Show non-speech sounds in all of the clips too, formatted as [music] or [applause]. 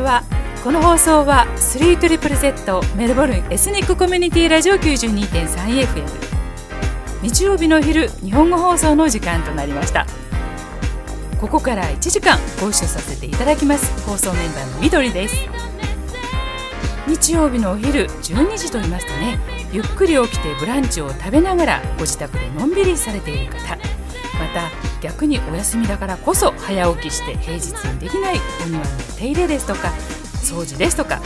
こんにちはこの放送は 3ZZZ メルボルンエスニックコミュニティラジオ 92.3FM 日曜日の昼日本語放送の時間となりました。ここから1時間ご一緒させていただきます。放送メンバーのみどりです。日曜日のお昼12時と言いますとねゆっくり起きてブランチを食べながらご自宅でのんびりされている方。た逆にお休みだからこそ早起きして平日にできないお庭の手入れですとか掃除ですとか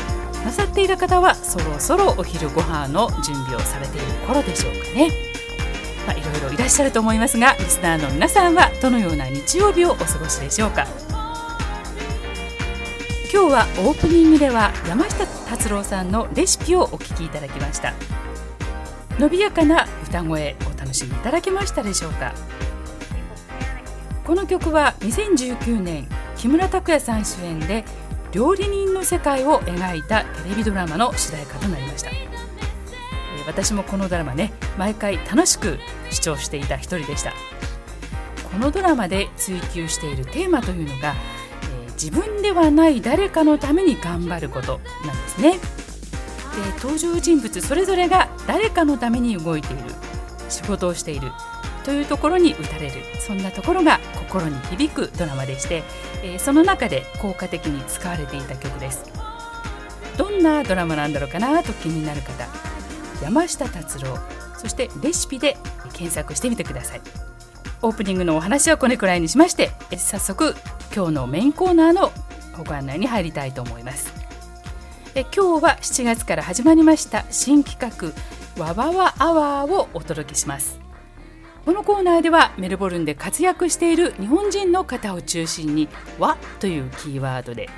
なさっている方はそろそろお昼ご飯の準備をされている頃でしょうかね。まあ、いろいろいらっしゃると思いますがリスナーの皆さんはどのような日曜日をお過ごしでしょうか。今日はオープニングでは山下達郎さんのレシピをお聞きいただきました。伸びやかな歌声お楽しみいただけましたでしょうか。この曲は2019年木村拓哉さん主演で料理人の世界を描いたテレビドラマの主題歌となりました。私もこのドラマね毎回楽しく視聴していた一人でした。このドラマで追求しているテーマというのが、えー、自分ではない誰かのために頑張ることなんですね。で登場人物それぞれが誰かのために動いている仕事をしているというところに打たれる。そんなところが心に響くドラマでして、えー、その中で効果的に使われていた曲です。どんなドラマなんだろうかなと気になる方山下達郎そしてレシピで検索してみてください。オープニングのお話はこれくらいにしまして早速今日のメインコーナーのご案内に入りたいと思います。え今日は7月から始まりました新企画わわわアワーをお届けします。このコーナーではメルボルンで活躍している日本人の方を中心に「和」というキーワードで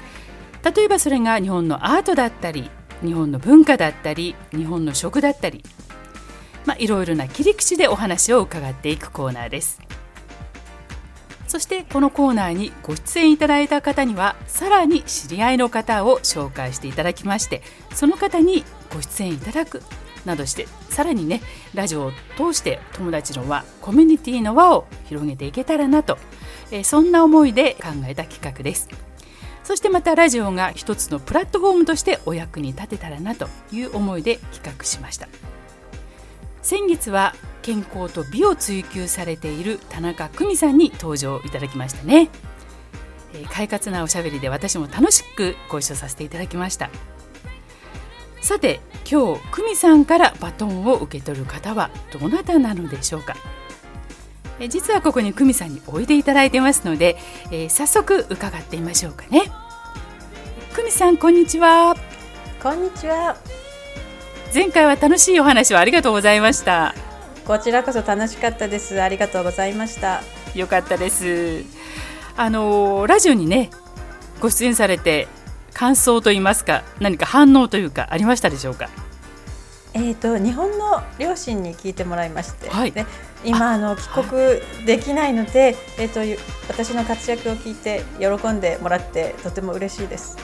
例えばそれが日本のアートだったり日本の文化だったり日本の食だったり、まあ、いろいろな切り口でお話を伺っていくコーナーです。そしてこのコーナーにご出演いただいた方にはさらに知り合いの方を紹介していただきましてその方にご出演いただくなどしてさらにねラジオを通して友達の輪コミュニティの輪を広げていけたらなと、え、そんな思いで考えた企画です。そしてまたラジオが一つのプラットフォームとしてお役に立てたらなという思いで企画しました。先月は健康と美を追求されている田中久美さんに登場いただきましたね、えー、快活なおしゃべりで私も楽しくご一緒させていただきました。さて今日久美さんからバトンを受け取る方はどなたなのでしょうか。え実はここに久美さんにおいでいただいてますので、えー、早速伺ってみましょうかね。久美さんこんにちは。こんにちは。前回は楽しいお話をありがとうございました。こちらこそ楽しかったです。ありがとうございました。よかったです。あのラジオにねご出演されて感想といいますか何か反応というかありましたでしょうか？えーと、日本の両親に聞いてもらいまして、はい、で今あの帰国できないので、えーと、私の活躍を聞いて喜んでもらってとても嬉しいです。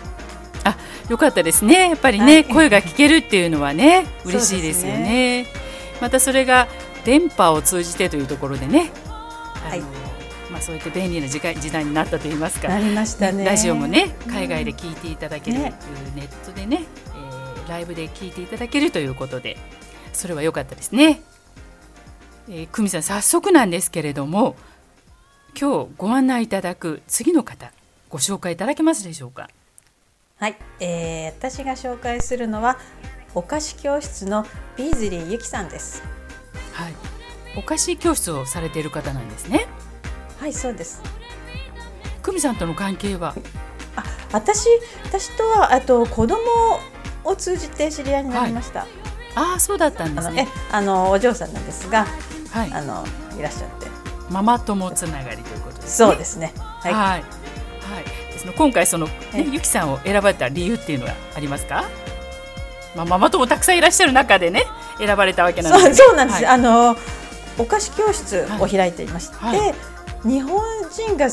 あよかったですね。やっぱりね、はい、声が聞けるっていうのはね [laughs] 嬉しいですよね、ね、またそれが電波を通じてというところでね、はい、まあ、そういった便利な時代時代になったといいますかなりましたね。ラジオもね海外で聞いていただける、ね、ネットでね、えー、ライブで聞いていただけるということでそれは良かったですね。えー、久美さん早速なんですけれども今日ご案内いただく次の方ご紹介いただけますでしょうか？はい、えー、私が紹介するのはお菓子教室のビーズリーゆきさんです。はい。お菓子教室をされている方なんですね。はいそうです。久美さんとの関係は？あ私私とはあと子供を通じて知り合いになりました、はい、ああそうだったんですね。あのお嬢さんなんですが、はい、あのいらっしゃって。ママ友つながりということですね。そうですね。はい、はい、はい、ですの今回その、ね、ゆきさんを選ばれた理由っていうのはありますか？まあ、ママ友たくさんいらっしゃる中でね選ばれたわけなんです。そうなんです、はい、あのお菓子教室を開いていまして、はい、日本人が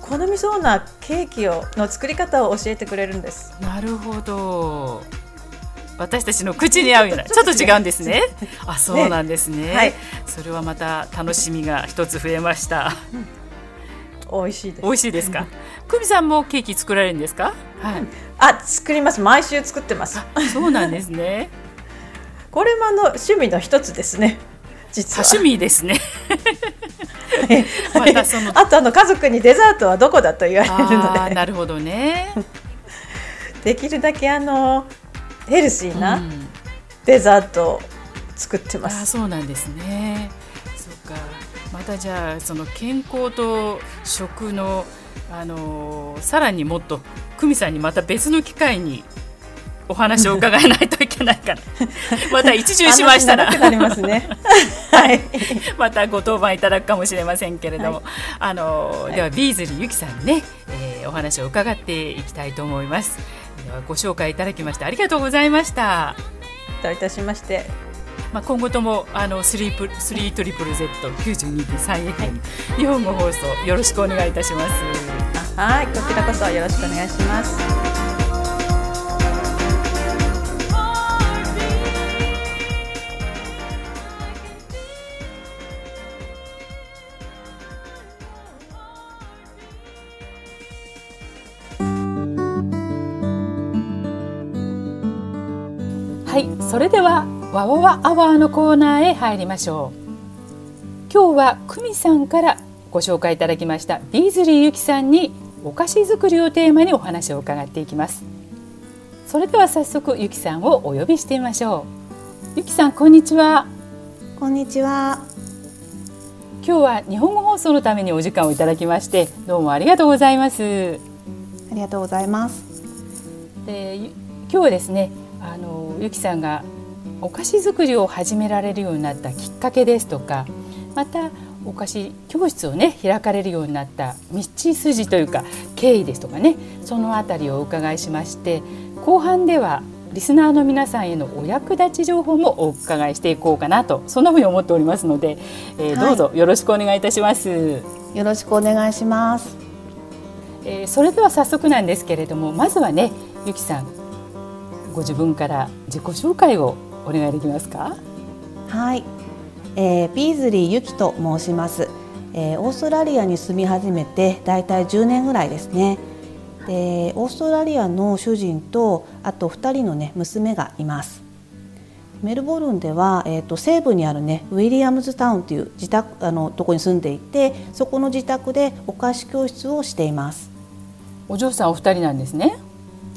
好みそうなケーキをの作り方を教えてくれるんです。なるほど。私たちの口に合うようなちょっと違うんですね。あそうなんですね、ね。はい、それはまた楽しみが一つ増えました、美味しいです。美味しいですか？[laughs] 久美さんもケーキ作られるんですか？はい。あ作ります。毎週作ってます。そうなんですね。[laughs] これもあの趣味の一つですね。実は。趣味ですね。[laughs] またそのあとあの家族にデザートはどこだと言われるので。なるほどね。できるだけあのヘルシーなデザートを作ってます、うん、あそうなんですねまたじゃあその健康と食のあのさらにもっと久美さんにまた別の機会にお話を伺えないといけないから。[laughs] また一巡しましたら。ますね。[laughs] はい、またご当番いただくかもしれませんけれども、はい、あの、はい、ではビーズリーゆきさんにね、えー、お話を伺っていきたいと思います。ではご紹介いただきましてありがとうございました。どういたしましてまあ、今後ともあのスリープスリートリプル Z92.3 FM、日本語放送よろしくお願いいたします。はいこちらこそよろしくお願いします。はいそれではわわわアワーのコーナーへ入りましょう。今日は久美さんからご紹介いただきましたビーズリーゆきさんにお菓子作りをテーマにお話を伺っていきます。それでは早速ゆきさんをお呼びしてみましょう。ゆきさんこんにちは。こんにちは。今日は日本語放送のためにお時間をいただきましてどうもありがとうございます。ありがとうございます。で今日はですねあのゆきさんがお菓子作りを始められるようになったきっかけですとかまたお菓子教室をね開かれるようになった道筋というか経緯ですとかねそのあたりをお伺いしまして後半ではリスナーの皆さんへのお役立ち情報もお伺いしていこうかなとそんなふうに思っておりますので、えー、どうぞよろしくお願いいたします。よろしくお願いします。えー、それでは早速なんですけれどもまずはねゆきさんご自分から自己紹介をお願いできますか？はい、えー、ビーズリーゆきと申します、えー、オーストラリアに住み始めてだいたい10年ぐらいですね。でオーストラリアの主人とあと2人のね娘がいます。メルボルンでは、えーと、西部にあるねウィリアムズタウンという自宅あのとこに住んでいてそこの自宅でお菓子教室をしています。お嬢さんお二人なんですね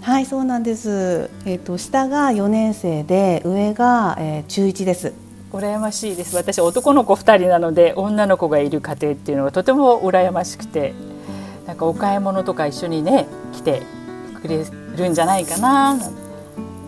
はいそうなんです。えっ、ー、と下が4年生で上が、えー、中1です。羨ましいです。私男の子2人なので女の子がいる家庭っていうのがとても羨ましくて、なんかお買い物とか一緒にね来てくれるんじゃないかな。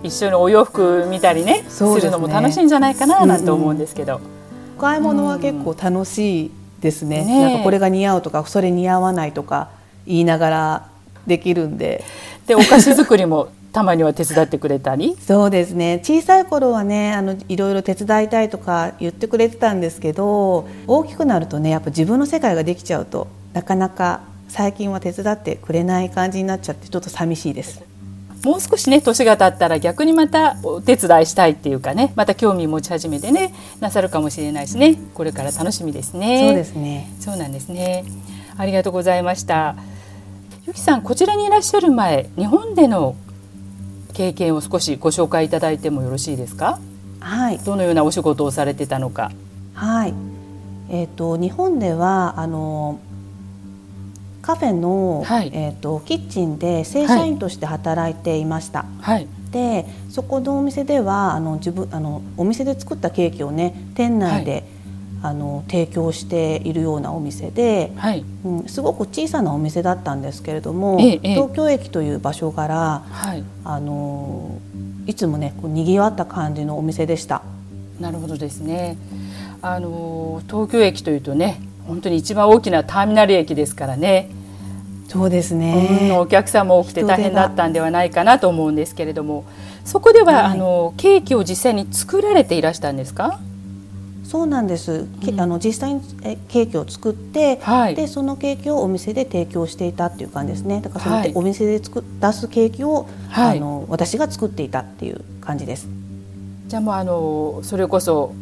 一緒にお洋服見たりね、ね、するのも楽しいんじゃないかななんて思うんですけど、うんうん、お買い物は結構楽しいですね。ねなんかこれが似合うとかそれ似合わないとか言いながらできるんで。でお菓子作りもたまには手伝ってくれたり？そうですね小さい頃はねあのいろいろ手伝いたいとか言ってくれてたんですけど大きくなるとねやっぱ自分の世界ができちゃうとなかなか最近は手伝ってくれない感じになっちゃってちょっと寂しいです。もう少しね年が経ったら逆にまたお手伝いしたいっていうかねまた興味持ち始めてねなさるかもしれないしねこれから楽しみですね。そうですね。そうなんですね。ありがとうございました。ゆきさんこちらにいらっしゃる前日本での経験を少しご紹介いただいてもよろしいですか？はい。どのようなお仕事をされてたのか。はい。えっ、ー、と日本ではあのカフェの、はい、えーと、キッチンで正社員として働いていました。はい、でそこのお店ではあの自分あのお店で作ったケーキをね店内で、はいあの提供しているようなお店で、はい、うん、すごく小さなお店だったんですけれども、ええ、東京駅という場所から、はい、あのいつもねこう賑わった感じのお店でした。なるほどですね。あの東京駅というとね本当に一番大きなターミナル駅ですからね。そうですね、うん、お客さんも多くて大変だったんではないかなと思うんですけれどもそこでは、はい、あのケーキを実際に作られていらしたんですか？そうなんです、うん、あの実際にケーキを作って、はい、でそのケーキをお店で提供していたっていう感じですね。だからその、はい、お店で作出すケーキを、はい、あの私が作っていたっていう感じです。じゃあもうあのそれこそ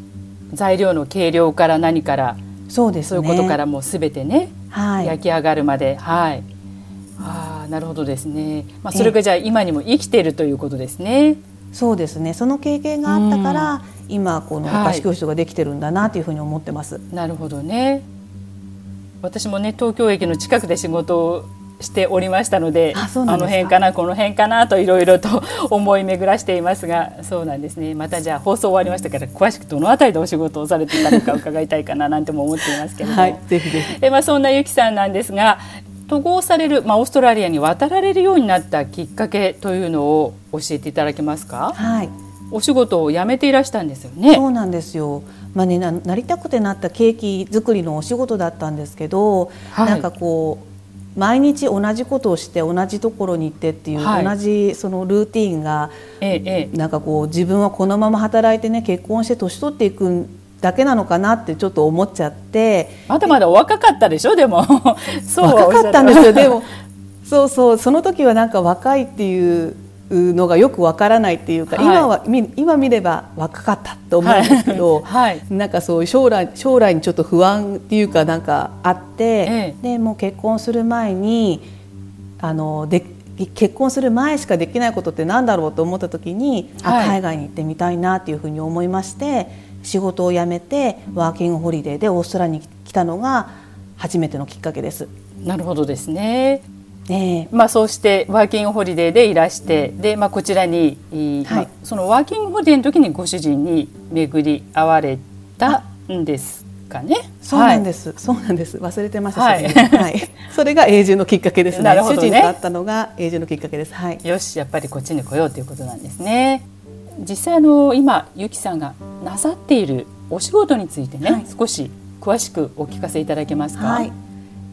材料の計量から何からそうです、ね、そういうことからもうすべてねはい、焼き上がるまで。はい。あなるほどですね、まあ、それがじゃあ今にも生きているということですね。そうですね。その経験があったから、うん、今このお菓子教室ができてるんだなというふうに思ってます。なるほどね。私もね東京駅の近くで仕事をしておりましたのであの辺かなこの辺かなといろいろと思い巡らしていますがそうなんですね。またじゃあ放送終わりましたから詳しくどの辺りでお仕事をされていたのか伺いたいかななんても思っていますけれども、はい、ぜひぜひ。え、まあ、そんなゆきさんなんですが渡航される、まあ、オーストラリアに渡られるようになったきっかけというのを教えていただけますか？はいお仕事を辞めていらしたんですよね。そうなんですよ。まあねなりたくてなったケーキ作りのお仕事だったんですけど、はい、なんかこう毎日同じことをして同じところに行ってっていう、はい、同じそのルーティンが、ええ、なんかこう自分はこのまま働いてね結婚して年取っていくだけなのかなってちょっと思っちゃって。まだまだお若かったでしょでも。そ [laughs] う若かったんですよ。でもそうそうその時はなんか若いっていうのがよくわからないっていうか、はい、今は今見れば若かったと思うんですけど、はい、なんかそういう将来将来にちょっと不安っていうかなんかあって、ええ、でもう結婚する前にあので結婚する前しかできないことってなんだろうと思った時に、はい、海外に行ってみたいなっていうふうに思いまして仕事を辞めてワーキングホリデーでオーストラリアに来たのが初めてのきっかけです。なるほどですね。えー、まあ、そうしてワーキングホリデーでいらしてで、まあ、こちらに、はい。まあ、そのワーキングホリデーの時にご主人に巡り会われたんですかね。そうなんです、はい、そうなんです。忘れてました、はい、はい、[laughs] それが永住のきっかけですね、ね、主人と会ったのが永住のきっかけです、はい、よしやっぱりこっちに来ようということなんですね。実際あの今ゆきさんがなさっているお仕事についてね、少し詳しくお聞かせいただけますか？はい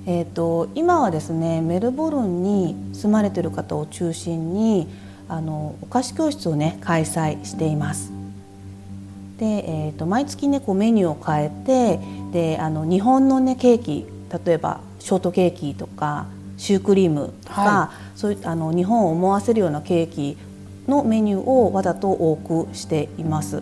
えーと、今はですねメルボルンに住まれている方を中心にあのお菓子教室をね開催しています。で、えーと、毎月ねこうメニューを変えてであの日本のねケーキ例えばショートケーキとかシュークリームとか、はい、そういうあの日本を思わせるようなケーキのメニューをわざと多くしています。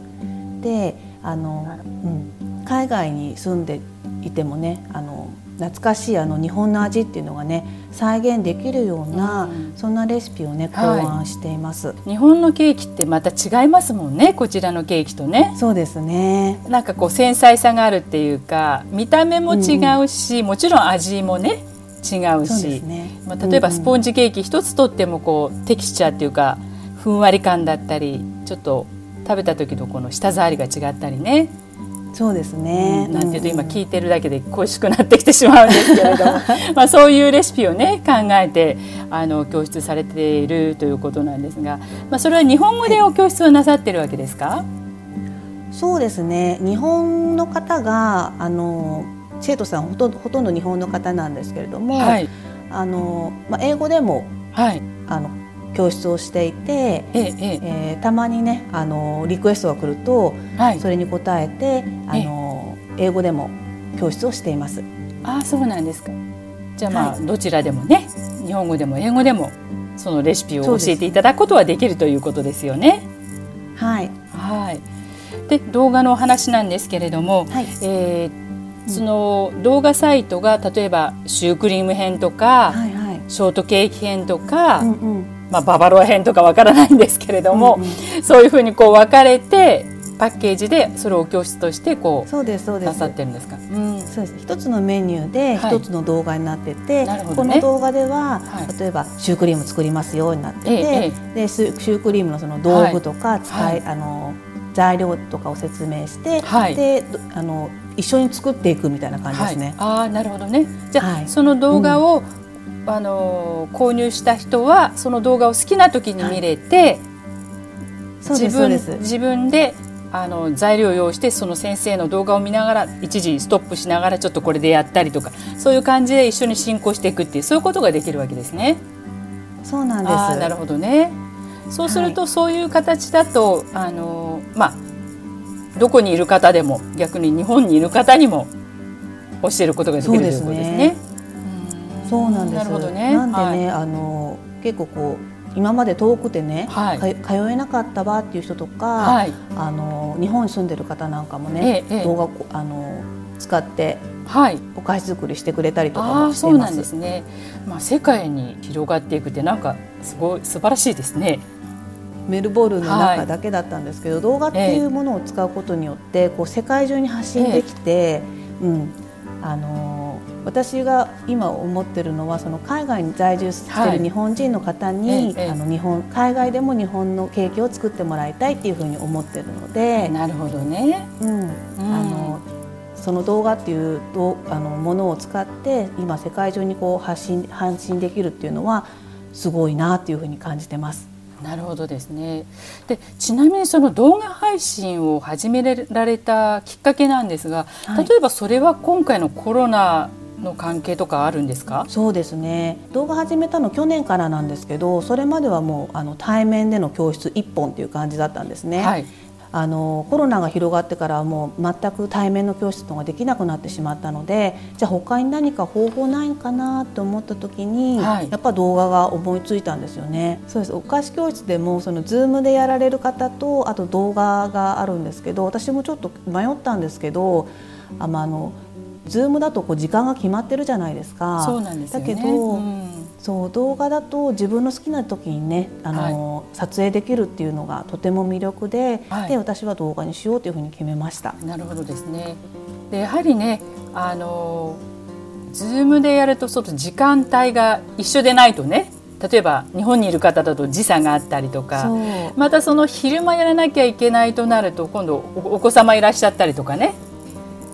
であの、うん、海外に住んでいてもねあの懐かしいあの日本の味っていうのがね再現できるような、うん、そんなレシピをね考案しています、はい、日本のケーキってまた違いますもんねこちらのケーキとね。そうですね。なんかこう繊細さがあるっていうか見た目も違うし、うん、もちろん味もね違うし、ね、まあ、例えばスポンジケーキ一つとってもこうテキスチャーっていうかふんわり感だったりちょっと食べた時のこの舌触りが違ったりねそうですね、うん、なんていうと今聞いてるだけで恋しくなってきてしまうんですけれども。[laughs] まあそういうレシピをね考えてあの教室されているということなんですが、まあ、それは日本語でお教室をなさってるわけですか、はい、そうですね。日本の方があの生徒さんほとほとんど日本の方なんですけれども、はい、あのまあ、英語でも、はい、あの教室をしていて、えええー、たまにねあのリクエストが来ると、はい、それに応えてあの英語でも教室をしています。あそうなんですか。じゃあまあ、はい、どちらでもね日本語でも英語でもそのレシピを教えていただくことはできるということですよね。はい、はい、で動画の話なんですけれども、はい、えー、その動画サイトが例えばシュークリーム編とか、はいはい、ショートケーキ編とか、うんうん、まあ、ババロア編とかわからないんですけれども、うんうん、そういうふうにこう分かれてパッケージでそれを教室としてこうそうですそうです。なさってるんですか？うん、そうです。一つのメニューで一つの動画になってて、はいね、この動画では、はい、例えばシュークリーム作りますようになってて、ええ、でシュークリームのその道具とか使い、はい、あの材料とかを説明して、であの一緒に作っていくみたいな感じですね。ああなるほどね。じゃあ、その動画を、うんあの購入した人はその動画を好きな時に見れて、はい、自分自分であの材料を用意してその先生の動画を見ながら一時ストップしながらちょっとこれでやったりとかそういう感じで一緒に進行していくっていうそういうことができるわけですね。そうなんです。なるほどね。そうすると、そういう形だとあのまあどこにいる方でも逆に日本にいる方にも教えることができるということですね。そうなんです。なね。なんでね、はい、あの結構こう。今まで遠くてね、はい、通えなかったわっていう人とか、はい、あの日本に住んでる方なんかもね、ええ、動画あの使ってお菓子作りしてくれたりとかもしてます。そうなんですね。まあ世界に広がっていくってなんかすごい素晴らしいですね。メルボルンの中だけだったんですけど、はい、動画っていうものを使うことによってこう世界中に発信できて、えうん、あの私が今思ってるのはその海外に在住している日本人の方に、はい、あの日本海外でも日本のケーキを作ってもらいたいっていうふうに思ってるので。なるほどね、うん、うん、あのその動画っていうどあのものを使って今世界中にこう発信発信できるっていうのはすごいなっていうふうに感じてます。なるほどですね。でちなみにその動画配信を始められたきっかけなんですが、はい、例えばそれは今回のコロナの関係とかあるんですか？そうですね。動画始めたの去年からなんですけどそれまではもうあの対面での教室一本っていう感じだったんですね。はい。あのコロナが広がってからもう全く対面の教室とかできなくなってしまったのでじゃあ他に何か方法ないかなと思った時に、はい、やっぱ動画が思いついたんですよね。そうです。お菓子教室でもその Zoom でやられる方とあと動画があるんですけど私もちょっと迷ったんですけどあのズームだとこう時間が決まってるじゃないですか。そうなんです、ね、だけど、うん、そう動画だと自分の好きな時にねあの、はい、撮影できるっていうのがとても魅力で、はい、で私は動画にしようというふうに決めました。なるほどですね。でやはりねあのズームでやるとちょっと時間帯が一緒でないとね例えば日本にいる方だと時差があったりとかまたその昼間やらなきゃいけないとなると今度お子様いらっしゃったりとかね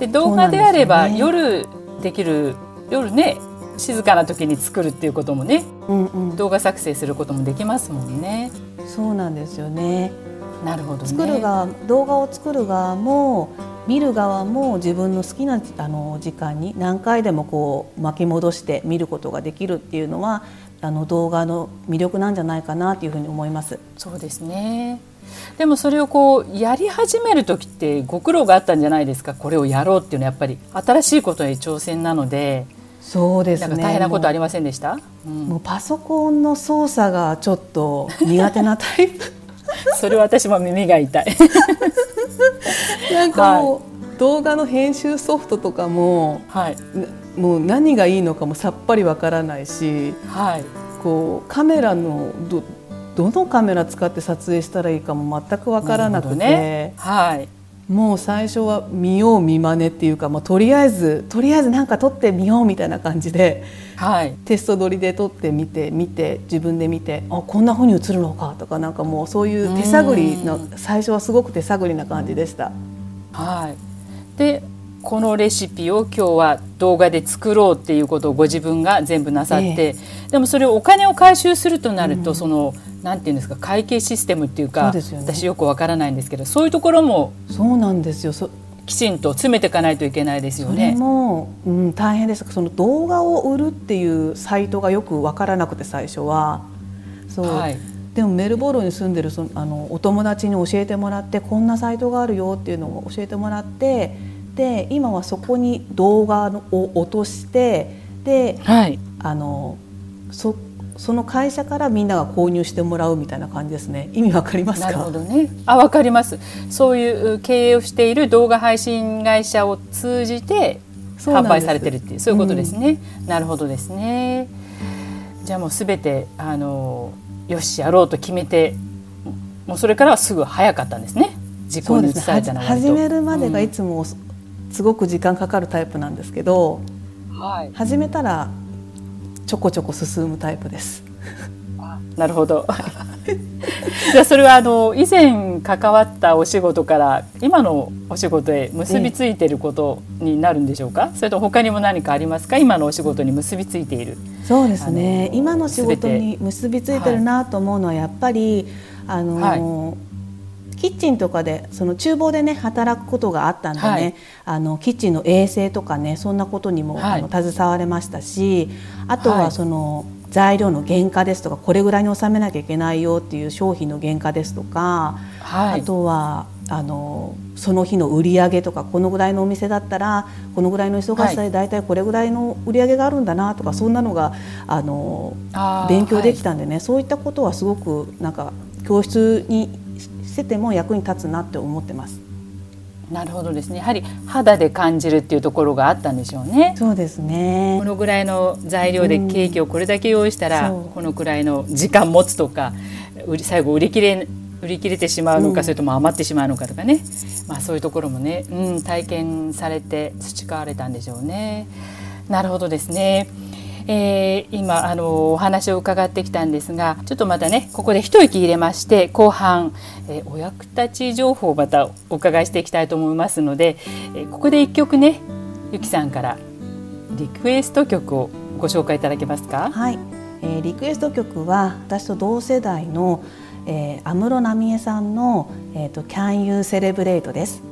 で動画であれば夜できる夜ね静かな時に作るっていうこともね、うんうん、動画作成することもできますもんね。そうなんですよね。なるほど、ね、作る側動画を作る側も見る側も自分の好きなあの時間に何回でもこう巻き戻して見ることができるっていうのはあの動画の魅力なんじゃないかなというふうに思います。そうですね。でもそれをこうやり始める時ってご苦労があったんじゃないですか？これをやろうっていうのはやっぱり新しいことへ挑戦なので。そうですね。大変なことありませんでした？もううん、もうパソコンの操作がちょっと苦手なタイプ。[laughs] それは私も耳が痛い。[laughs] なんかもう、はい、動画の編集ソフトとかも、はい、もう何がいいのかもさっぱりわからないし、はい、こうカメラのどどのカメラ使って撮影したらいいかも全くわからなくて、ね、はい、もう最初は見よう見まねっていうか、まあ、とりあえずとりあえず何か撮ってみようみたいな感じで、はい、テスト撮りで撮ってみて見て自分で見てあこんなふうに映るのかとかなんかもうそういう手探りの最初はすごく手探りな感じでした。はい、でこのレシピを今日は動画で作ろうっていうことをご自分が全部なさって、えでもそれをお金を回収するとなると、うん、そのなんていうんですか会計システムっていうか、ね、私よくわからないんですけどそういうところもそうなんですよ。きちんと詰めていかないといけないですよね。も、うん、大変です。その動画を売るっていうサイトがよくわからなくて最初は。そう、はい、でもメルボルンに住んでるそのあのお友達に教えてもらってこんなサイトがあるよっていうのを教えてもらってで今はそこに動画を落としてで、はい、あのそその会社からみんなが購入してもらうみたいな感じですね。意味わかりますか？なるほどね。あ、わかります。そういう経営をしている動画配信会社を通じて販売されてるっていうそういうことですね。うん、なるほどですね。じゃあもうすべてあのよしやろうと決めて、もうそれからはすぐ早かったんですね。実行に移されたのは、始めるまでがいつも、すごく時間かかるタイプなんですけど、はい、始めたらちょこちょこ進むタイプです。なるほど。[laughs] じゃあそれはあの以前関わったお仕事から今のお仕事へ結びついていることになるんでしょうか？それと他にも何かありますか？今のお仕事に結びついている。そうですね。今の仕事に結びついてるなと思うのはやっぱり、あの、はいキッチンとかでその厨房でね働くことがあったんでね、はい、あのキッチンの衛生とかねそんなことにも、はい、あの携われましたしあとはその、材料の原価ですとかこれぐらいに収めなきゃいけないよっていう商品の原価ですとか、はい、あとはあのその日の売り上げとかこのぐらいのお店だったらこのぐらいの忙しさで大体これぐらいの売り上げがあるんだなとか、そんなのがあの勉強できたんでね、そういったことはすごくなんか教室にしてても役に立つなって思ってます。なるほどですねやはり肌で感じるっていうところがあったんでしょうねそうですねこのぐらいの材料でケーキをこれだけ用意したら、うん、このくらいの時間持つとか最後売り切れ売り切れてしまうのか、うん、それとも余ってしまうのかとかね、まあ、そういうところもね、うん、体験されて培われたんでしょうね。なるほどですね。えー、今あのお話を伺ってきたんですがちょっとまたねここで一息入れまして後半、えー、お役立ち情報をまたお伺いしていきたいと思いますので、えー、ここで一曲ねゆきさんからリクエスト曲をご紹介いただけますか？はい、えー、リクエスト曲は私と同世代のえ安室奈美恵さんの、えーと「Can You Celebrate」です。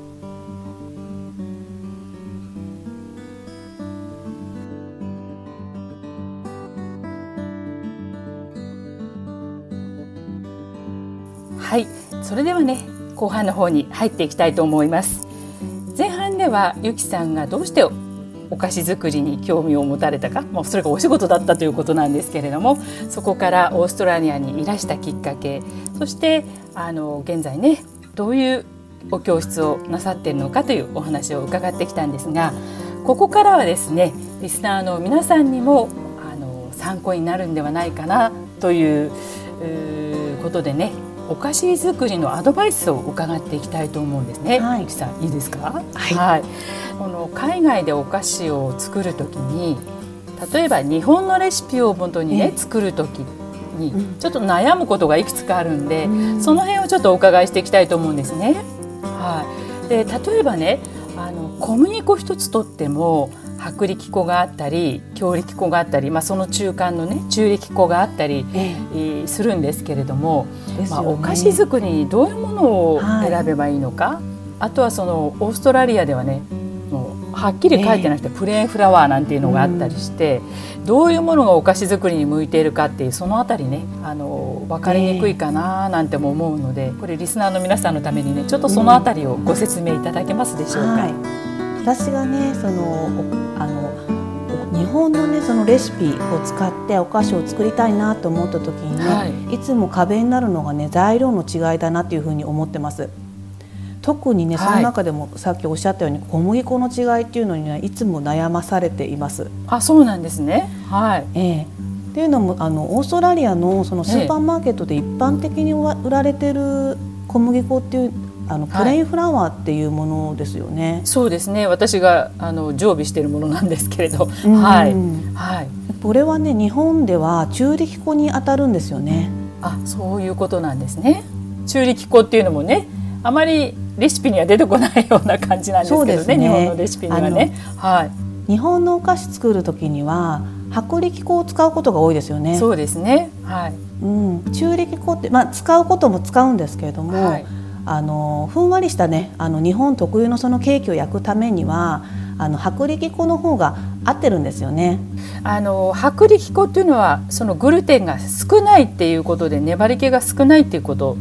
はい。それではね後半の方に入っていきたいと思います。前半ではゆきさんがどうしてお菓子作りに興味を持たれたか、もうそれがお仕事だったということなんですけれどもそこからオーストラリアにいらしたきっかけそしてあの現在ねどういうお教室をなさっているのかというお話を伺ってきたんですがここからはですねリスナーの皆さんにもあの参考になるんではないかなということでねお菓子作りのアドバイスを伺っていきたいと思うんですね。はい、さんいいですか？はい、はい、この海外でお菓子を作る時に例えば日本のレシピをもとにね、作る時にちょっと悩むことがいくつかあるんで、うん、その辺をちょっとお伺いしていきたいと思うんですね。はい、で例えばねあの小麦粉一つとっても薄力粉があったり強力粉があったり、まあ、その中間のね中力粉があったり、ええ。するんですけれども、ね、まあ、お菓子作りにどういうものを選べばいいのか、はい、あとはそのオーストラリアではねもうはっきり書いてなくて、プレーンフラワーなんていうのがあったりして、うん、どういうものがお菓子作りに向いているかっていうそのあたりねあの分かりにくいかななんても思うので、これリスナーの皆さんのためにねちょっとそのあたりをご説明いただけますでしょうか。はい、私がねそのあの日本のねそのレシピを使ってお菓子を作りたいなと思った時にね、はい、いつも壁になるのがね材料の違いだなっていうふうに思ってます。特にね、その中でもさっきおっしゃったように小麦粉の違いっていうのにねいつも悩まされています。あそうなんですね。はい。ええー、っていうのもあのオーストラリアのそのスーパーマーケットで一般的に売られてる小麦粉っていうあのプレインフラワーっていうものですよね。はい、そうですね。私があの常備しているものなんですけれど、はい、はい。これはね日本では中力粉に当たるんですよね。あ、そういうことなんですね。中力粉っていうのもね、あまりレシピには出てこないような感じなんですけどね、ね日本のレシピにはね。はい。日本のお菓子作る時には薄力粉を使うことが多いですよね。そうですね。はい。うん、中力粉ってまあ使うことも使うんですけれども、はい、あのふんわりしたねあの日本特有のそのケーキを焼くためにはあの薄力粉の方が合ってるんですよね。あの薄力粉っていうのはそのグルテンが少ないっていうことで粘り気が少ないっていうこと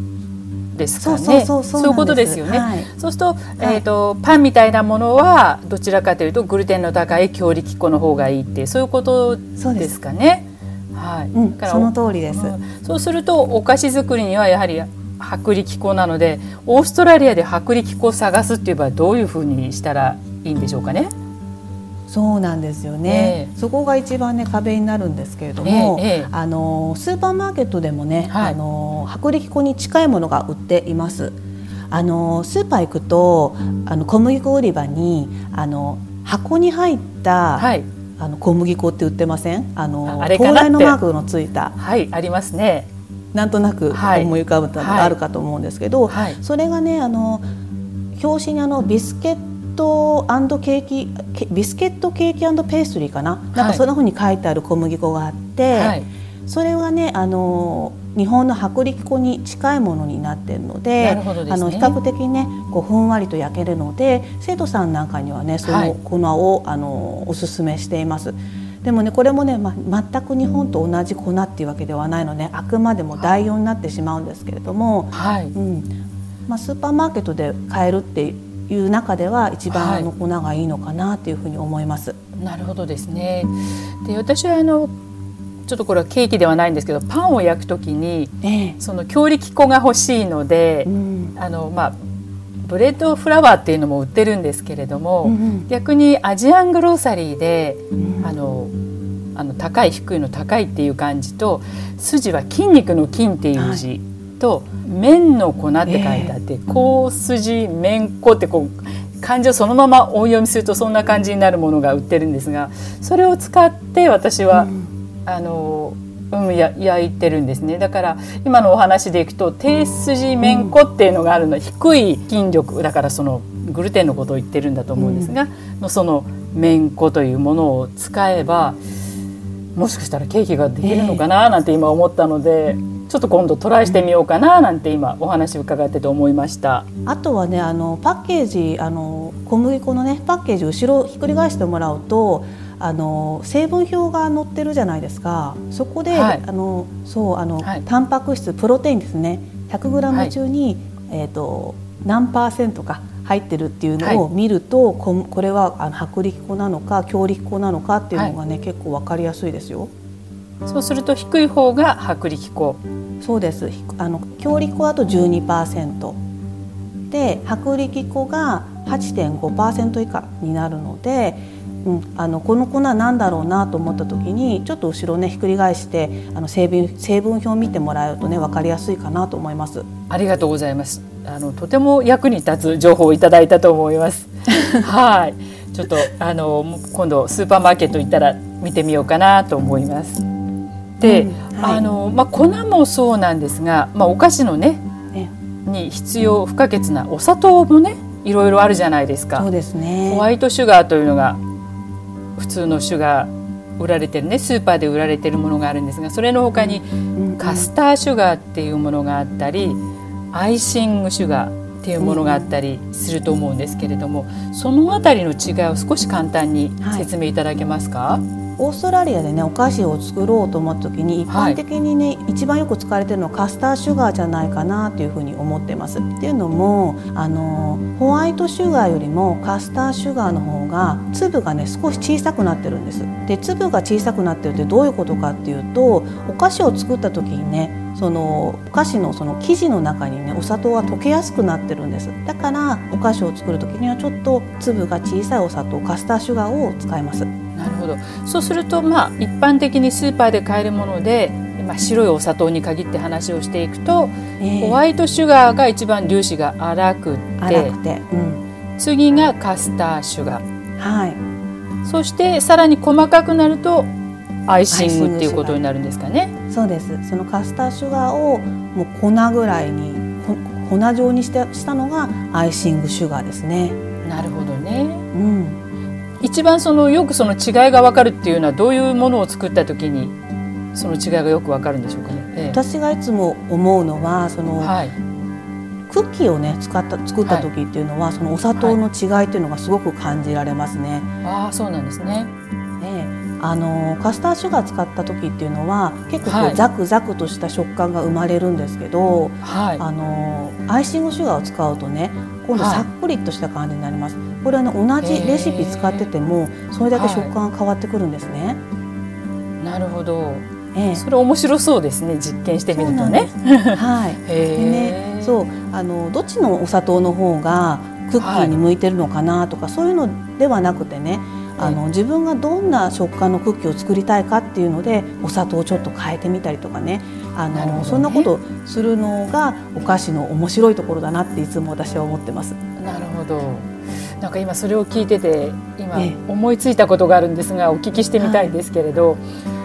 ですかね。そういうことですよね。はい、そうすると、えっ、ー、と、パンみたいなものはどちらかというとグルテンの高い強力粉の方がいいってそういうことですかね。はい。うん、その通りです、うん、そうするとお菓子作りにはやはり薄力粉なのでオーストラリアで薄力粉を探すっていう場合どういうふうにしたらいいんでしょうかね？そうなんですよね、えー、そこが一番ね壁になるんですけれども、えーえー、あのスーパーマーケットでもね、はい、あの薄力粉に近いものが売っています。あのスーパー行くとあの小麦粉売り場にあの箱に入った、はい、あの小麦粉って売ってません？あの高麗のマークのついた。はいありますねなんとなく思い浮かぶのがあるかと思うんですけど、はい。はい、それがねあの表紙にあのビスケットトケーキビスケットケーキペーストリーかな、なんかそんなふうに書いてある小麦粉があって、はい、それはねあの日本の薄力粉に近いものになっているので、ね、あの比較的ねこうふんわりと焼けるので生徒さんなんかにはねその粉を、はい、あのおすすめしています。でもねこれもね、ま、全く日本と同じ粉っていうわけではないのであくまでも代用になってしまうんですけれども、はい。うん。まあ、スーパーマーケットで買えるっていう中では一番あの粉がいいのかなというふうに思います。はい、なるほどですね。で私はあのちょっとこれはケーキではないんですけどパンを焼くときに、ええ、その強力粉が欲しいので、うん、あのまあ bread flour っていうのも売ってるんですけれども、うんうん、逆に Asian grocery で、うん、あのあの高い低いの高いっていう感じと筋は筋肉の筋っていう字と、はい、麺の粉って書いてあって、えー、高筋麺粉ってこう漢字をそのまま音読みするとそんな感じになるものが売ってるんですがそれを使って私は、うん、あのうん、や焼いてるんですね。だから今のお話でいくと低筋麺粉っていうのがあるの。は低い筋力。だからそのグルテンのことを言ってるんだと思うんですが、うん、その麺粉というものを使えばもしかしたらケーキができるのかななんて今思ったので、えー、ちょっと今度トライしてみようかななんて今お話伺ってて思いました。あとはねあのパッケージあの小麦粉のねパッケージ後ろひっくり返してもらうとあの成分表が載ってるじゃないですかそこで、はい、あのそうあの、はい、タンパク質プロテインですね 100g 中に、はい、えーと、何パーセントか入ってるっていうのを見ると、ここれはあの薄力粉なのか強力粉なのかっていうのがね、結構わかりやすいですよ。そうすると低い方が薄力粉。そうです。あの強力粉だと12%で薄力粉が8.5%以下になるので。うん、あのこの粉なんだろうなと思った時にちょっと後ろねひっくり返してあの成分成分表を見てもらうとね分かりやすいかなと思います。ありがとうございます。あのとても役に立つ情報をいただいたと思います。[laughs] はい、ちょっとあの今度スーパーマーケット行ったら見てみようかなと思います。で、うんはい、あのまあ粉もそうなんですが、まあお菓子のね、ね、に必要不可欠なお砂糖もねいろいろあるじゃないですか。そうですね。ホワイトシュガーというのが普通のシュガー売られてるねスーパーで売られてるものがあるんですがそれの他にカスターシュガーっていうものがあったりアイシングシュガーっていうものがあったりすると思うんですけれどもそのあたりの違いを少し簡単に説明いただけますか、はいオーストラリアでねお菓子を作ろうと思った時に一般的にね、はい、一番よく使われてるのはカスターシュガーじゃないかなというふうに思ってます。っていうのもあのホワイトシュガーよりもカスターシュガーの方が粒がね少し小さくなってるんです。で粒が小さくなってるってどういうことかっていうとお菓子を作った時にねそのお菓子のその生地の中にねお砂糖は溶けやすくなってるんですだからお菓子を作る時にはちょっと粒が小さいお砂糖カスターシュガーを使いますなるほどそうするとまあ一般的にスーパーで買えるものでまあ、白いお砂糖に限って話をしていくと、えー、ホワイトシュガーが一番粒子が粗くてくて、うん、次がカスターシュガー、はい、そしてさらに細かくなるとアイシングっていうことになるんですかね。そうです。そのカスターシュガーをもう粉ぐらいに粉状にしてしたのがアイシングシュガーですね。なるほどね。うん。一番そのよくその違いがわかるっていうのはどういうものを作った時にその違いがよくわかるんでしょうかね？ええ、私がいつも思うのはその、はい、クッキーをね使った作った時っていうのは、はい、そのお砂糖の違いっていうのがすごく感じられますね。はい、ああそうなんですね。あのカスターシュガー使った時っていうのは結構こう、ザクザクとした食感が生まれるんですけど、はい、あのアイシングシュガーを使うとね今度さっくりとした感じになります。これはね同じレシピ使っててもそれだけ食感が変わってくるんですね。なるほど。ええ、それ面白そうですね実験してみるとね。はい。[laughs] でねそうあのどっちのお砂糖の方がクッキーに向いてるのかなとか、はい、そういうのではなくてねあの自分がどんな食感のクッキーを作りたいかっていうのでお砂糖をちょっと変えてみたりとかねあの、ね、そんなことするのがお菓子の面白いところだなっていつも私は思ってます。なるほど。なんか今それを聞いてて今思いついたことがあるんですがお聞きしてみたいんですけれど、はい、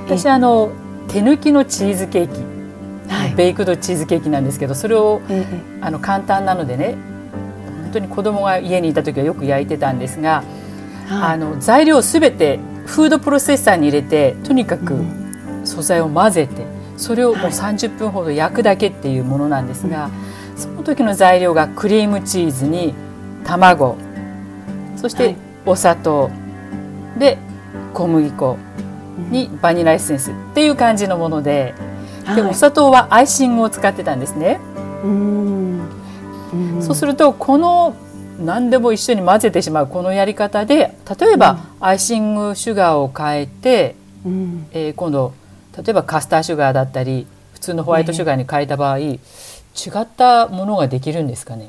私あの手抜きのチーズケーキ、はい、ベイクドチーズケーキなんですけどそれを、あの簡単なのでね本当に子供が家にいた時はよく焼いてたんですがあの材料すべてフードプロセッサーに入れてとにかく素材を混ぜてそれをもう30分ほど焼くだけっていうものなんですが、その時の材料がクリームチーズに卵そしてお砂糖で小麦粉にバニラエッセンスっていう感じのもので,、でお砂糖はアイシングを使ってたんですね。そうするとこの何でも一緒に混ぜてしまうこのやり方で例えば、アイシングシュガーを変えて、うん、えー、今度例えばカスターシュガーだったり普通のホワイトシュガーに変えた場合、ね、違ったものができるんですかね？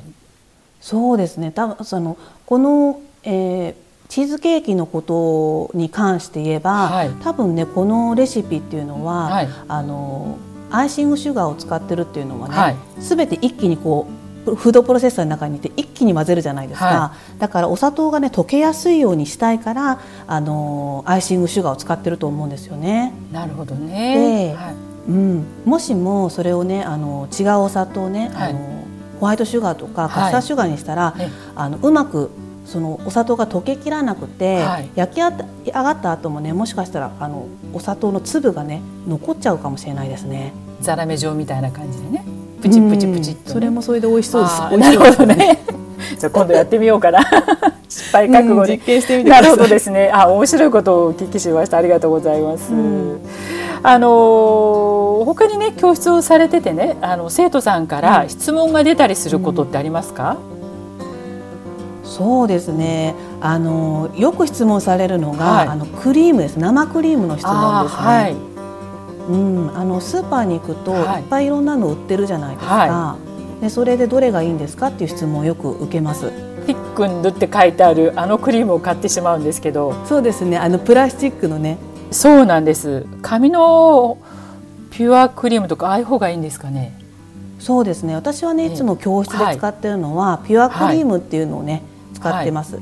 そうですね。多分そのこの、えー、チーズケーキのことに関して言えば、はい、多分ねこのレシピっていうのは、はい、あのアイシングシュガーを使ってるっていうのはね、はい、全て一気にこうフードプロセッサーの中にいて一気に混ぜるじゃないですか、はい、だからお砂糖がね溶けやすいようにしたいからあのアイシングシュガーを使ってると思うんですよね。なるほどね、で、はい、うん、もしもそれをねあの違うお砂糖ね、あのホワイトシュガーとかカスタードシュガーにしたら、あのうまくそのお砂糖が溶けきらなくて、はい、焼き上がった後もねもしかしたらあのお砂糖の粒がね残っちゃうかもしれないですね。ザラメ状みたいな感じでねプチプチプチっと、ね、それもそれで美味しそうです。なるほどね。[laughs] じゃ今度やってみようかな。[laughs] 失敗覚悟で、実験してみてなるほどですね。あ面白いことをお聞きしました。ありがとうございます、あの他にね教室をされててねあの生徒さんから質問が出たりすることってありますか、そうですね。あのよく質問されるのが、はい、あのクリームです。生クリームの質問ですね。はい、うん、あのスーパーに行くと、い、っぱいいろんなの売ってるじゃないですか、はい、でそれでどれがいいんですかっていう質問をよく受けます。ピックンドって書いてあるあのクリームを買ってしまうんですけど。そうですね。あのプラスチックのね。そうなんです。紙のピュアクリームとかああいう方がいいんですかね。そうですね。私はねいつも教室で使ってるのは、ピュアクリームっていうのをね、使ってます。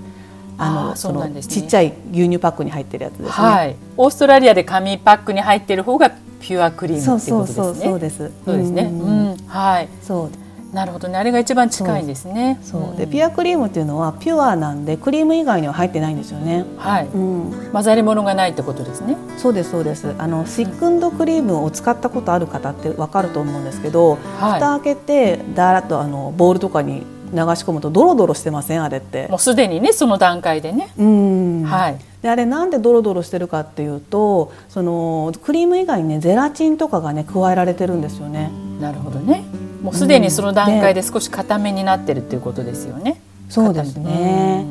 あのその、ちっちゃい牛乳パックに入ってるやつですね、はい、オーストラリアで紙パックに入ってる方がピュアクリームってことですね。そうですそうですね。うん、はい。そう。なるほどね。あれが一番近いですね。そうで、ピュアクリームっていうのはピュアなんでクリーム以外には入ってないんですよね。はい。うん、混ざり物がないってことですね。そうですそうです。あのシックンドクリームを使ったことある方ってわかると思うんですけど、はい、蓋開けてだらっとあのボウルとかに流し込むとドロドロしてません？あれって。もうすでにねその段階でね。うん。はい。であれなんでドロドロしてるかっていうとそのクリーム以外にねゼラチンとかがね加えられてるんですよね。なるほどね。もうすでにその段階で少し固めになってるっていうことですよね、うん、そうですね。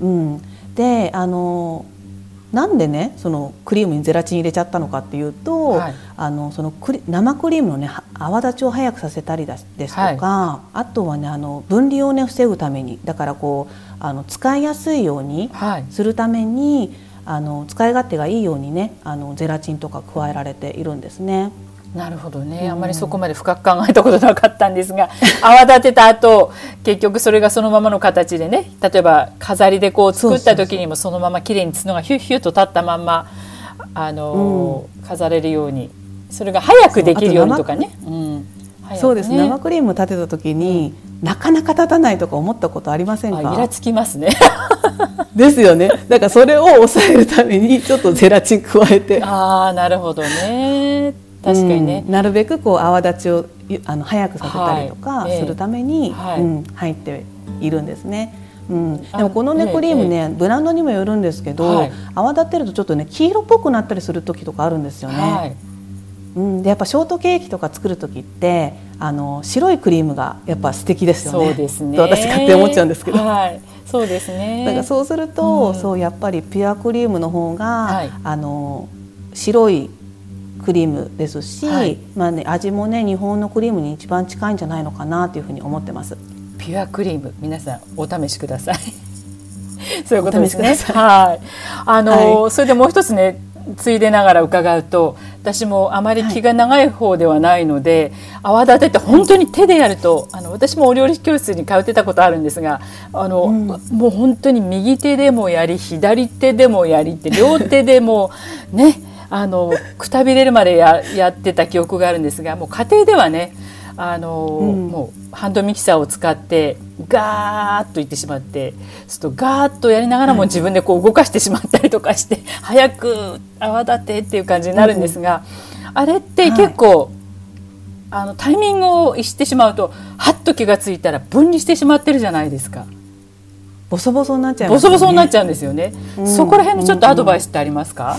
うん、であのなんでねそのクリームにゼラチン入れちゃったのかっていうと、はい、あのそのクリ生クリームのね泡立ちを早くさせたりですとか、はい、あとはねあの分離をね防ぐためにだからこうあの使いやすいようにするために、はい、あの使い勝手がいいようにねあのゼラチンとか加えられているんですね。なるほどね、あん。まりそこまで深く考えたことなかったんですが [laughs] 泡立てた後結局それがそのままの形でね例えば飾りでこう作った時にもそのまま綺麗に角がヒュッヒュッと立ったまんまあの、うん、飾れるようにそれが早くできるようにとかね。そうです。生クリーム立てた時に、うん、なかなか立たないとか思ったことありませんか？イラつきますね。[laughs] ですよね。だからそれを抑えるためにちょっとゼラチン加えて。ああなるほどね確かにね、うん、なるべくこう泡立ちをあの早くさせたりとかするために、はい。うん、入っているんですね。うん、でもこのねクリームね、ブランドにもよるんですけど、はい、泡立てるとちょっとね黄色っぽくなったりする時とかあるんですよね。はい、うん、でやっぱショートケーキとか作る時ってあの白いクリームがやっぱ素敵ですよね。そうですね。と私勝手に思っちゃうんですけど。はい、そうですね。だからそうすると、うん、そうやっぱりピュアクリームの方が、はい、あの白いクリームですし、はい、まあね味もね日本のクリームに一番近いんじゃないのかなというふうに思ってます。ピュアクリーム皆さんお試しください。[laughs] そういうことですね。[laughs] はい。あの、はい、それでもう一つねついでながら伺うと私もあまり気が長い方ではないので、はい、泡立てって本当に手でやるとあの私もお料理教室に通ってたことあるんですがあの、うん、もう本当に右手でもやり左手でもやりって両手でもねあのくたびれるまでややってた記憶があるんですがもう家庭ではねあの、うん、もうハンドミキサーを使ってガーッといってしまってするとガーッとやりながらも自分でこう動かしてしまったりとかして、[laughs] 早く泡立てっていう感じになるんですが、うん、あれって結構、はい、あのタイミングをしてしまうとはっと気が付いたら分離してしまってるじゃないですか。ボソボソになっちゃう、ね、ボソボソになっちゃうんですよね。うん、そこら辺のちょっとアドバイスってありますか？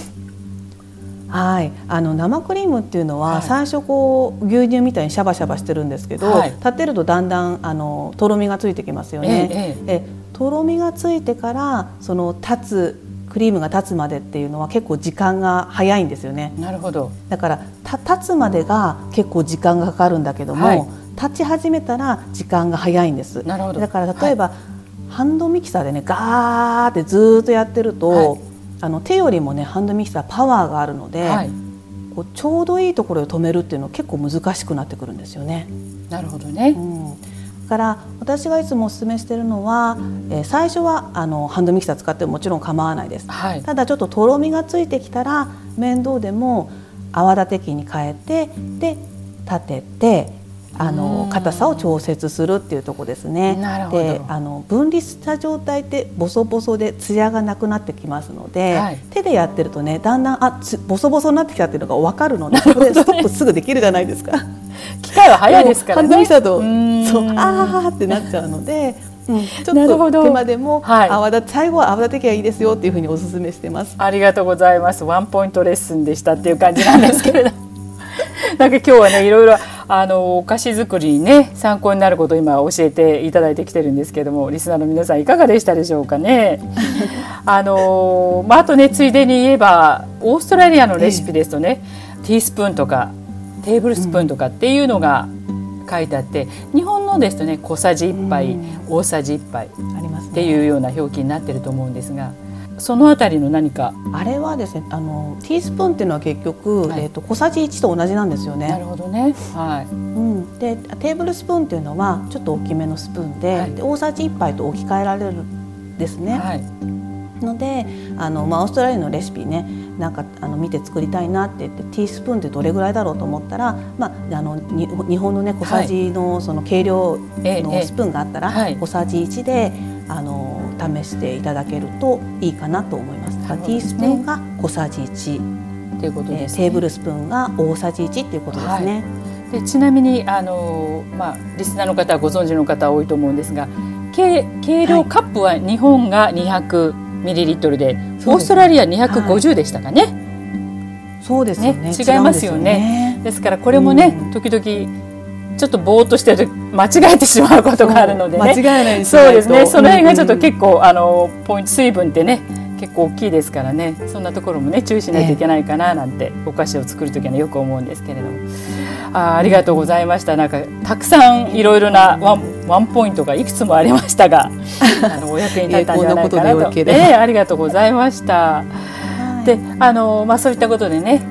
はい、あの生クリームっていうのは、最初こう牛乳みたいにシャバシャバしてるんですけど、はい、立てるとだんだんあのとろみがついてきますよね。えええとろみがついてからその立つクリームが立つまでっていうのは結構時間が早いんですよね。なるほど。だからた立つまでが結構時間がかかるんだけども、はい、立ち始めたら時間が早いんです。だから例えば、はい、ハンドミキサーでねガーってずっとやってると、はい、あの手よりもねハンドミキサーパワーがあるので、はい、こうちょうどいいところで止めるっていうのは結構難しくなってくるんですよね。なるほどね、うん。から私がいつもお勧めしてるのは、えー、最初はあのハンドミキサー使ってももちろん構わないです、はい、ただちょっととろみがついてきたら面倒でも泡立て器に変えてで立ててあの硬さを調節するっていうとこですね。であの分離した状態ってボソボソで艶がなくなってきますので、はい、手でやってるとねだんだんあつボソボソになってきたっていうのが分かるので [laughs] これストップすぐできるじゃないですか。機械は早いですからね。ハンドミキサーとそうああってなっちゃうので。うん、ちょっと手間でも、はい、泡立最後は泡立て器がいいですよっていうふうにお勧めしてます。ありがとうございます。ワンポイントレッスンでしたっていう感じなんですけれど。[laughs] なんか今日はねいろいろあのお菓子作りにね参考になることを今教えていただいてきてるんですけどもリスナーの皆さんいかがでしたでしょうかね？[laughs] あのまあ、あとねついでに言えばオーストラリアのレシピですとね、えー、ティースプーンとかテーブルスプーンとかっていうのが書いてあって、うん、日本のですとね小さじ1杯、うん、大さじ1杯っていうような表記になってると思うんですが。そのあたりの何か。あれはですねあのティースプーンっていうのは結局、はい、えーと、小さじ1と同じなんですよね。なるほどね、はい。うん、でテーブルスプーンっていうのはちょっと大きめのスプーンではい、で大さじ1杯と置き換えられるんですね。はい。のであの、まあ、オーストラリアのレシピねなんかあの見て作りたいなって言ってティースプーンってどれぐらいだろうと思ったら、まあ、あのに日本のね小さじのその計量のスプーンがあったら、はい、小さじ1であの試していただけるといいかなと思います。ね、ティースプーンが小さじ1ということです、ね、テーブルスプーンが大さじ1っていうことですね。はい、でちなみにあの、まあ、リスナーの方はご存知の方多いと思うんですが計計量カップは日本が200ミリリットルで、はい、オーストラリア250でしたかね。そうですね、ね、違いますよね。ですからこれもね、うん、時々ちょっとぼーっとしてる間違えてしまうことがあるのでね。間違えないそうですね。その辺がちょっと結構、あのポイント水分ってね結構大きいですからね。そんなところもね注意しないといけないかななんて、お菓子を作る時はよく思うんですけれども。あありがとうございました。なんかたくさんいろいろなワンワンポイントがいくつもありましたが、[laughs] あのお役に立ったんじゃないかなと。えー、ありがとうございました。で、あのまあそういったことでね、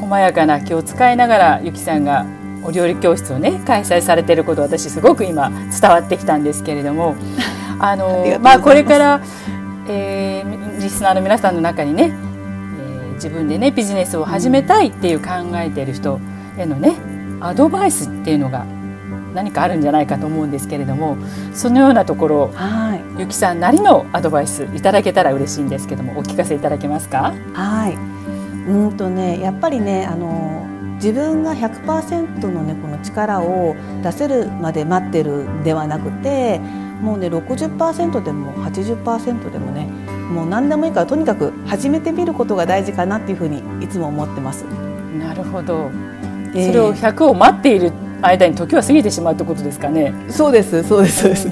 細やかな気を使いながらゆきさんがお料理教室をね開催されていること私すごく今伝わってきたんですけれども [laughs] あのまあこれから、えー、リスナーの皆さんの中にね、えー、自分でねビジネスを始めたいっていう考えている人へのねアドバイスっていうのが何かあるんじゃないかと思うんですけれどもそのようなところ、はい、ゆきさんなりのアドバイスいただけたら嬉しいんですけどもお聞かせいただけますか？はい。うんとねやっぱりねあの自分が100%のねこの力を出せるまで待ってるんではなくてもうね60%でも80%でもねもう何でもいいからとにかく始めてみることが大事かなっていうふうにいつも思ってます。なるほど。えー、それを100を待っている間に時は過ぎてしまうってことですかね。そうですそうですそうです。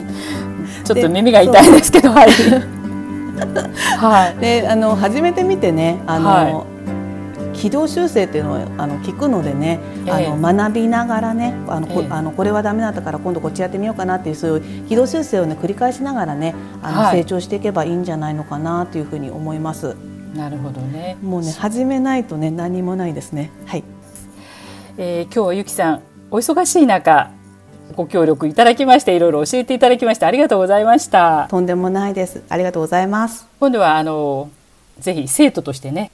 ちょっと耳が痛いですけどはい。はい。[laughs] であの始めてみてねあの、はい軌道修正っていうのをあの聞くのでね、えー、あの学びながらねあの、えー、あのこれはダメだったから今度こっちやってみようかなっていうそういう軌道修正をね繰り返しながらねあの、はい、成長していけばいいんじゃないのかなというふうに思います。なるほどね。もうね始めないとね何もないですね。はい。えー、今日はゆきさんお忙しい中ご協力いただきましていろいろ教えていただきましてありがとうございました。とんでもないです。ありがとうございます。今度はあのぜひ生徒としてね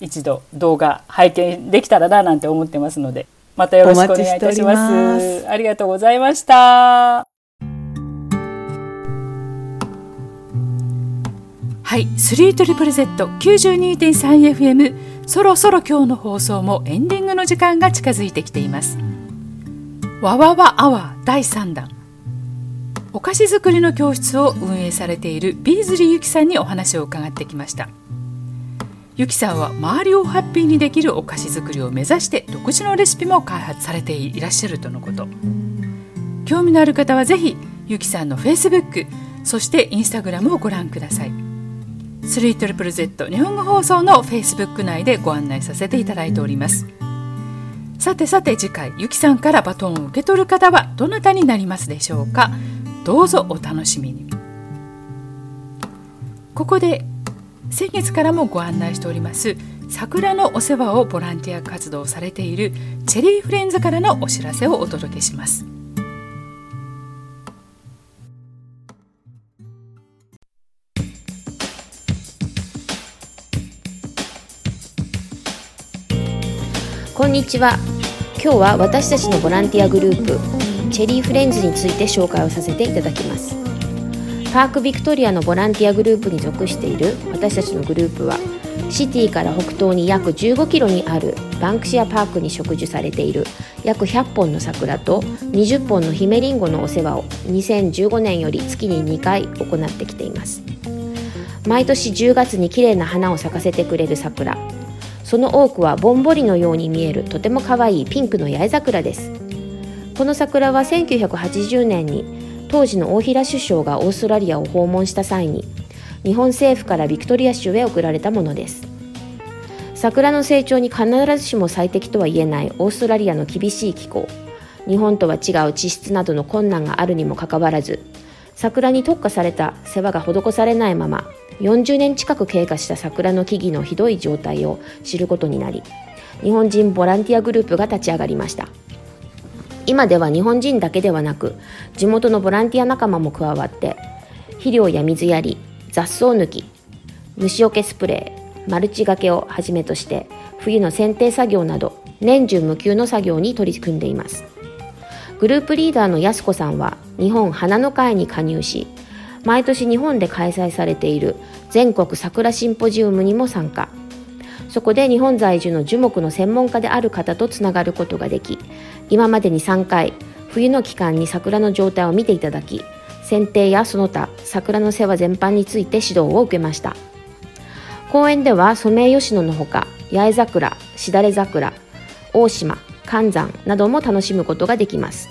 一度動画拝見できたらななんて思ってますのでまたよろしくお願いいたします。ありがとうございました。はい、3トリプル Z92.3FM そろそろ今日の放送もエンディングの時間が近づいてきています。わわわアワー第3弾。お菓子作りの教室を運営されているビーズリーゆきさんにお話を伺ってきましたゆきさんは周りをハッピーにできるお菓子作りを目指して独自のレシピも開発されていらっしゃるとのこと。興味のある方はぜひゆきさんの Facebook そしてインスタグラムをご覧ください。3ZZZ 日本語放送の Facebook 内でご案内させていただいております。さてさて次回ゆきさんからバトンを受け取る方はどなたになりますでしょうか。どうぞお楽しみに。ここで先月からもご案内しております。桜のお世話をボランティア活動されているチェリーフレンズからのお知らせをお届けします。こんにちは。今日は私たちのボランティアグループチェリーフレンズについて紹介をさせていただきます。パークビクトリアのボランティアグループに属している私たちのグループはシティから北東に約15キロにあるバンクシアパークに植樹されている約100本の桜と20本のヒメリンゴのお世話を2015年より月に2回行ってきています。毎年10月に綺麗な花を咲かせてくれる桜。その多くはぼんぼりのように見えるとても可愛いピンクの八重桜です。この桜は1980年に当時の大平首相がオーストラリアを訪問した際に日本政府からビクトリア州へ送られたものです。桜の成長に必ずしも最適とは言えないオーストラリアの厳しい気候日本とは違う地質などの困難があるにもかかわらず桜に特化された世話が施されないまま40年近く経過した桜の木々のひどい状態を知ることになり日本人ボランティアグループが立ち上がりました。今では日本人だけではなく地元のボランティア仲間も加わって肥料や水やり雑草抜き虫除けスプレーマルチがけをはじめとして冬の剪定作業など年中無休の作業に取り組んでいます。グループリーダーの安子さんは日本花の会に加入し毎年日本で開催されている全国桜シンポジウムにも参加。そこで日本在住の樹木の専門家である方とつながることができ今までに3回冬の期間に桜の状態を見ていただき剪定やその他桜の世話全般について指導を受けました。公園ではソメイヨシノのほか八重桜しだれ桜大島寒山なども楽しむことができます。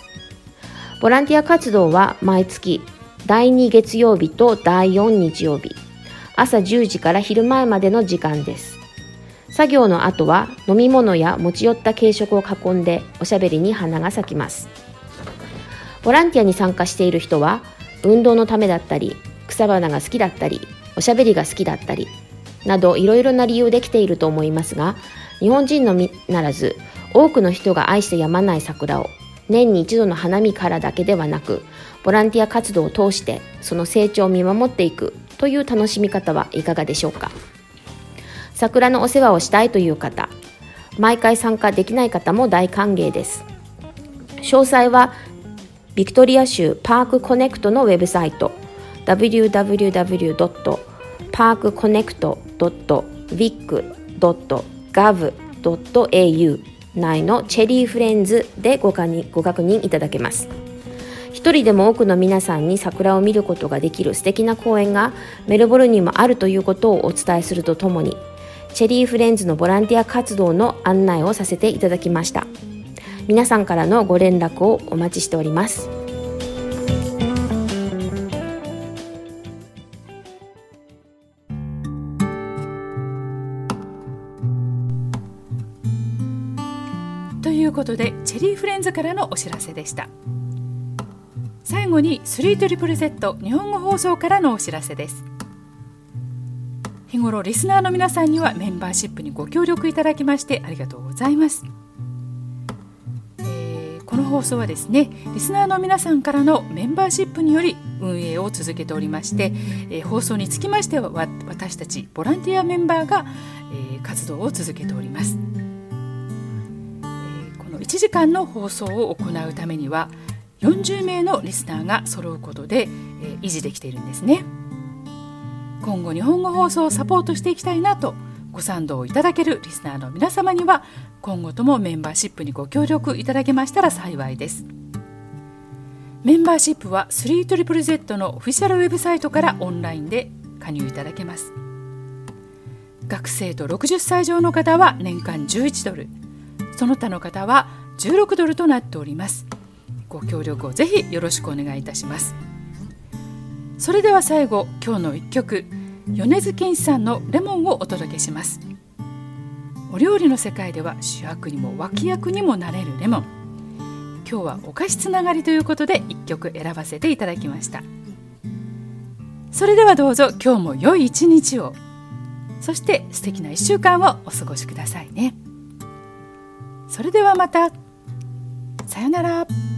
ボランティア活動は毎月第2月曜日と第4日曜日朝10時から昼前までの時間です。作業の後は飲み物や持ち寄った軽食を囲んでおしゃべりに花が咲きます。ボランティアに参加している人は運動のためだったり草花が好きだったりおしゃべりが好きだったりなどいろいろな理由で来ていると思いますが日本人のみならず多くの人が愛してやまない桜を年に一度の花見からだけではなくボランティア活動を通してその成長を見守っていくという楽しみ方はいかがでしょうか？桜のお世話をしたいという方。毎回参加できない方も大歓迎です。詳細はビクトリア州パークコネクトのウェブサイト。www.parkconnect.vic.gov.au 内のチェリーフレンズでご確認いただけます。一人でも多くの皆さんに桜を見ることができる素敵な公園がメルボルンにもあるということをお伝えするとともにチェリーフレンズのボランティア活動の案内をさせていただきました。皆さんからのご連絡をお待ちしております。ということでチェリーフレンズからのお知らせでした。最後にスリートリプル Z 日本語放送からのお知らせです。日頃リスナーの皆さんにはメンバーシップにご協力いただきましてありがとうございます、えー、この放送はですねリスナーの皆さんからのメンバーシップにより運営を続けておりまして、えー、放送につきましては私たちボランティアメンバーが、えー、活動を続けております、えこの1時間の放送を行うためには40名のリスナーが揃うことで、え、維持できているんですね。今後日本語放送をサポートしていきたいなとご賛同いただけるリスナーの皆様には今後ともメンバーシップにご協力いただけましたら幸いです。メンバーシップは 3ZZZ のオフィシャルウェブサイトからオンラインで加入いただけます。学生と60歳以上の方は年間11ドル。その他の方は16ドルとなっております。ご協力をぜひよろしくお願いいたします。それでは最後今日の一曲米津玄師さんのレモンをお届けします。お料理の世界では主役にも脇役にもなれるレモン。今日はお菓子つながりということで1曲選ばせていただきました。それではどうぞ今日も良い一日を。そして素敵な1週間をお過ごしくださいね。それではまた。さよなら。